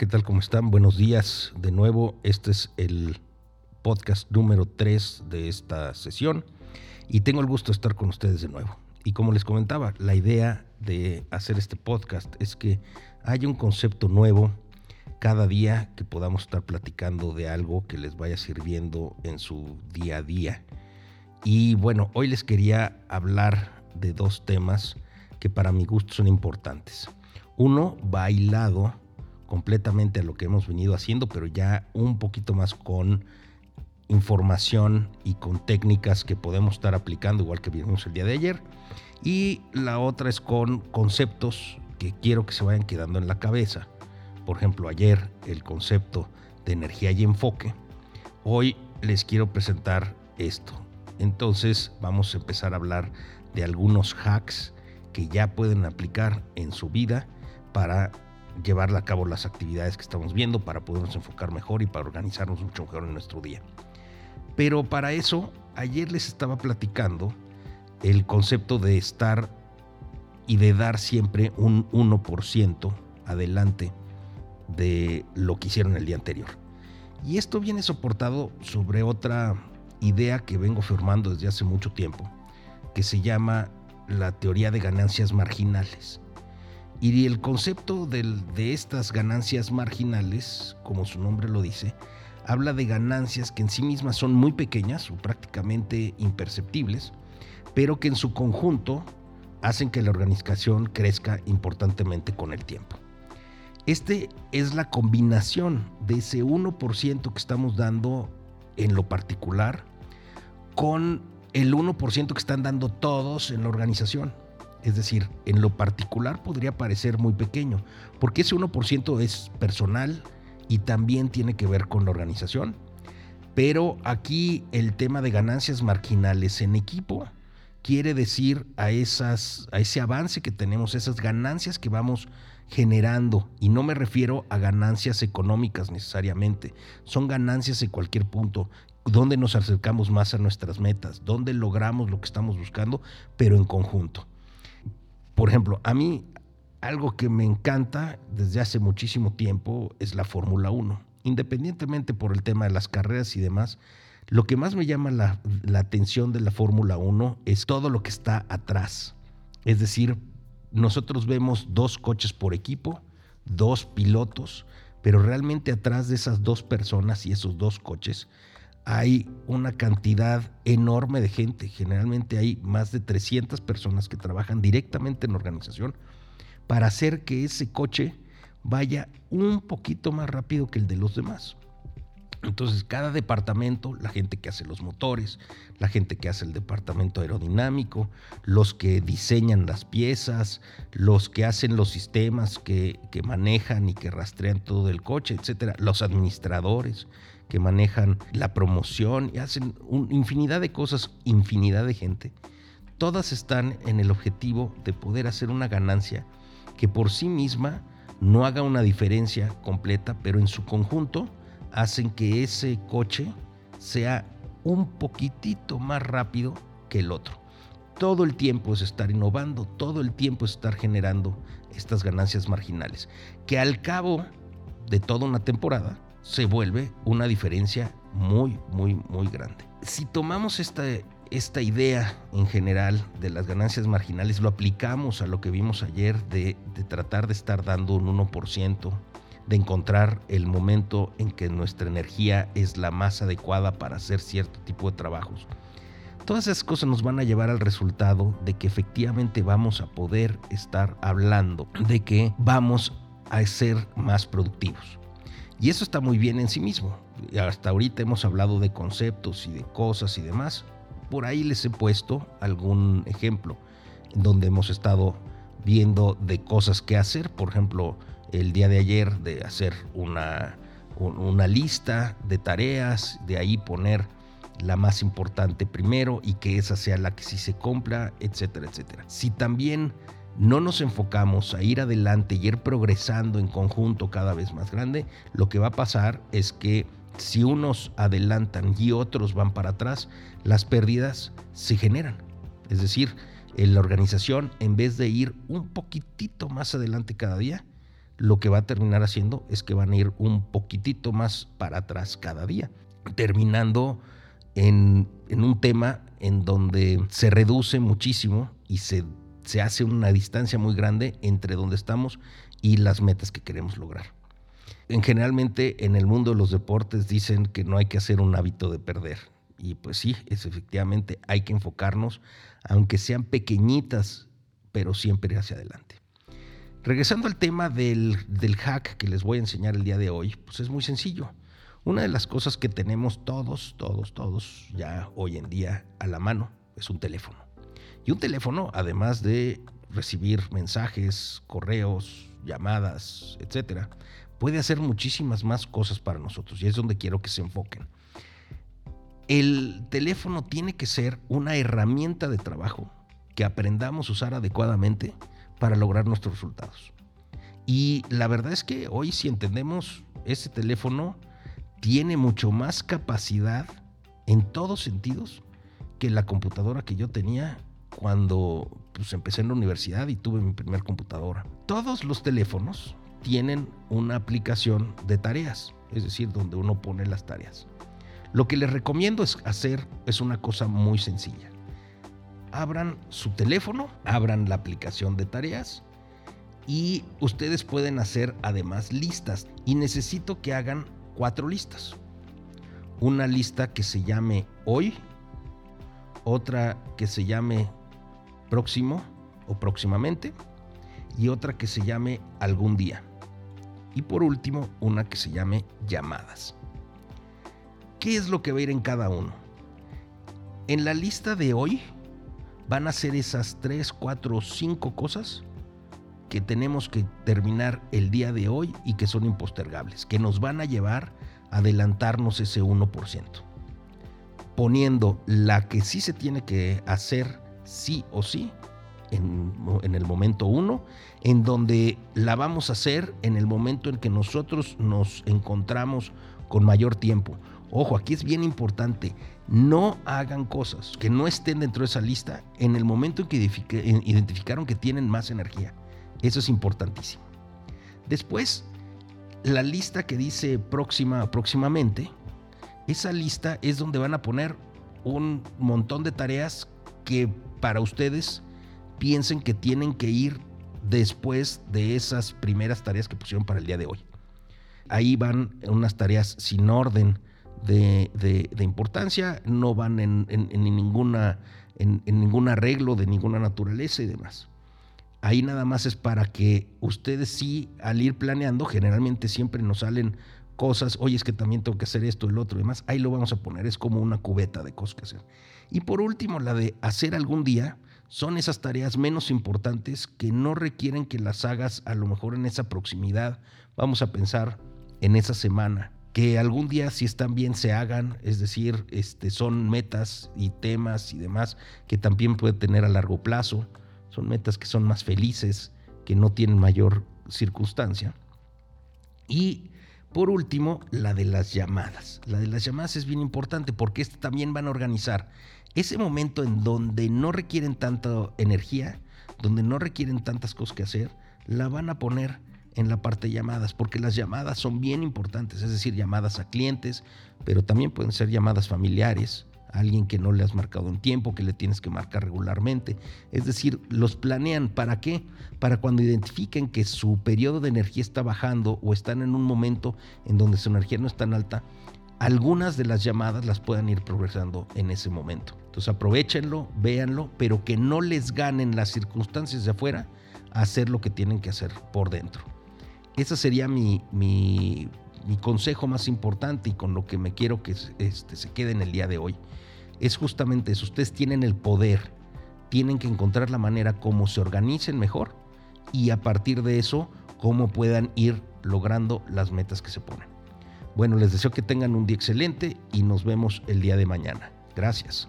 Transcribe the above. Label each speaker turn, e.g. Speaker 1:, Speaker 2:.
Speaker 1: ¿qué tal? ¿Cómo están? Buenos días de nuevo. Este es el podcast número 3 de esta sesión y tengo el gusto de estar con ustedes de nuevo. Y como les comentaba, la idea de hacer este podcast es que haya un concepto nuevo cada día que podamos estar platicando de algo que les vaya sirviendo en su día a día. Y bueno, hoy les quería hablar de dos temas que para mi gusto son importantes. Uno bailado completamente a lo que hemos venido haciendo, pero ya un poquito más con información y con técnicas que podemos estar aplicando, igual que vimos el día de ayer. Y la otra es con conceptos que quiero que se vayan quedando en la cabeza. Por ejemplo, ayer el concepto de energía y enfoque. Hoy les quiero presentar esto. Entonces vamos a empezar a hablar de algunos hacks que ya pueden aplicar en su vida para llevar a cabo las actividades que estamos viendo para podernos enfocar mejor y para organizarnos mucho mejor en nuestro día. Pero para eso, ayer les estaba platicando el concepto de estar y de dar siempre un 1% adelante de lo que hicieron el día anterior. Y esto viene soportado sobre otra idea que vengo formando desde hace mucho tiempo, que se llama la teoría de ganancias marginales. Y el concepto de estas ganancias marginales, como su nombre lo dice, habla de ganancias que en sí mismas son muy pequeñas o prácticamente imperceptibles, pero que en su conjunto hacen que la organización crezca importantemente con el tiempo. Este es la combinación de ese 1% que estamos dando en lo particular con el 1% que están dando todos en la organización. Es decir, en lo particular podría parecer muy pequeño, porque ese 1% es personal y también tiene que ver con la organización. Pero aquí el tema de ganancias marginales en equipo quiere decir a, esas, a ese avance que tenemos, esas ganancias que vamos generando. Y no me refiero a ganancias económicas necesariamente, son ganancias en cualquier punto donde nos acercamos más a nuestras metas, donde logramos lo que estamos buscando, pero en conjunto. Por ejemplo, a mí algo que me encanta desde hace muchísimo tiempo es la Fórmula 1. Independientemente por el tema de las carreras y demás, lo que más me llama la, atención de la Fórmula 1 es todo lo que está atrás. Es decir, nosotros vemos dos coches por equipo, dos pilotos, pero realmente atrás de esas dos personas y esos dos coches hay una cantidad enorme de gente. Generalmente hay más de 300 personas que trabajan directamente en la organización para hacer que ese coche vaya un poquito más rápido que el de los demás. Entonces, cada departamento, la gente que hace los motores, la gente que hace el departamento aerodinámico, los que diseñan las piezas, los que hacen los sistemas que, que manejan y que rastrean todo el coche, etcétera, los administradores, que manejan la promoción y hacen una infinidad de cosas, infinidad de gente, todas están en el objetivo de poder hacer una ganancia que por sí misma no haga una diferencia completa, pero en su conjunto hacen que ese coche sea un poquitito más rápido que el otro. Todo el tiempo es estar innovando, todo el tiempo es estar generando estas ganancias marginales, que al cabo de toda una temporada se vuelve una diferencia muy, muy, muy grande. Si tomamos esta, esta idea en general de las ganancias marginales, lo aplicamos a lo que vimos ayer de, de tratar de estar dando un 1%, de encontrar el momento en que nuestra energía es la más adecuada para hacer cierto tipo de trabajos. Todas esas cosas nos van a llevar al resultado de que efectivamente vamos a poder estar hablando de que vamos a ser más productivos. Y eso está muy bien en sí mismo. Hasta ahorita hemos hablado de conceptos y de cosas y demás. Por ahí les he puesto algún ejemplo donde hemos estado viendo de cosas que hacer. Por ejemplo, el día de ayer de hacer una, una lista de tareas, de ahí poner la más importante primero y que esa sea la que sí se cumpla, etcétera, etcétera. Si también no nos enfocamos a ir adelante y ir progresando en conjunto cada vez más grande, lo que va a pasar es que si unos adelantan y otros van para atrás, las pérdidas se generan. Es decir, en la organización, en vez de ir un poquitito más adelante cada día, lo que va a terminar haciendo es que van a ir un poquitito más para atrás cada día, terminando en, un tema en donde se reduce muchísimo y se, se hace una distancia muy grande entre donde estamos y las metas que queremos lograr. En generalmente en el mundo de los deportes dicen que no hay que hacer un hábito de perder. Y pues sí, es efectivamente hay que enfocarnos, aunque sean pequeñitas, pero siempre hacia adelante. Regresando al tema del, del, hack que les voy a enseñar el día de hoy, pues es muy sencillo. Una de las cosas que tenemos todos, todos, todos ya hoy en día a la mano es un teléfono. Y un teléfono, además de recibir mensajes, correos, llamadas, etcétera, puede hacer muchísimas más cosas para nosotros y es donde quiero que se enfoquen. El teléfono tiene que ser una herramienta de trabajo que aprendamos a usar adecuadamente para lograr nuestros resultados. Y la verdad es que hoy si entendemos, ese teléfono tiene mucho más capacidad en todos sentidos que la computadora que yo tenía cuando pues, empecé en la universidad y tuve mi primer computadora. Todos los teléfonos tienen una aplicación de tareas, es decir, donde uno pone las tareas. Lo que les recomiendo es hacer es una cosa muy sencilla abran su teléfono, abran la aplicación de tareas y ustedes pueden hacer además listas. Y necesito que hagan cuatro listas. Una lista que se llame hoy, otra que se llame próximo o próximamente y otra que se llame algún día. Y por último, una que se llame llamadas. ¿Qué es lo que va a ir en cada uno? En la lista de hoy van a ser esas tres, cuatro, cinco cosas que tenemos que terminar el día de hoy y que son impostergables, que nos van a llevar a adelantarnos ese 1%. Poniendo la que sí se tiene que hacer sí o sí en, en el momento uno, en donde la vamos a hacer en el momento en que nosotros nos encontramos con mayor tiempo. Ojo, aquí es bien importante, no hagan cosas que no estén dentro de esa lista en el momento en que identificaron que tienen más energía. Eso es importantísimo. Después, la lista que dice próxima, próximamente, esa lista es donde van a poner un montón de tareas que para ustedes piensen que tienen que ir después de esas primeras tareas que pusieron para el día de hoy. Ahí van unas tareas sin orden, de, importancia, no van en, ninguna, en, ningún arreglo de ninguna naturaleza y demás. Ahí nada más es para que ustedes sí, al ir planeando, generalmente siempre nos salen cosas, oye, es que también tengo que hacer esto, el otro y demás, ahí lo vamos a poner, es como una cubeta de cosas que hacer. Y por último, la de hacer algún día, son esas tareas menos importantes que no requieren que las hagas a lo mejor en esa proximidad, vamos a pensar en esa semana, que algún día si están bien se hagan, es decir, este, son metas y temas y demás que también puede tener a largo plazo, son metas que son más felices, que no tienen mayor circunstancia. Y por último, la de las llamadas. La de las llamadas es bien importante porque este también van a organizar ese momento en donde no requieren tanta energía, donde no requieren tantas cosas que hacer, la van a poner en la parte de llamadas, porque las llamadas son bien importantes, es decir, llamadas a clientes, pero también pueden ser llamadas familiares, alguien que no le has marcado un tiempo, que le tienes que marcar regularmente. Es decir, los planean para qué? Para cuando identifiquen que su periodo de energía está bajando o están en un momento en donde su energía no es tan alta, algunas de las llamadas las puedan ir progresando en ese momento. Entonces aprovechenlo, véanlo, pero que no les ganen las circunstancias de afuera a hacer lo que tienen que hacer por dentro. Ese sería mi, mi, consejo más importante y con lo que me quiero que este, se quede en el día de hoy. Es justamente eso. Ustedes tienen el poder, tienen que encontrar la manera como se organicen mejor y a partir de eso, cómo puedan ir logrando las metas que se ponen. Bueno, les deseo que tengan un día excelente y nos vemos el día de mañana. Gracias.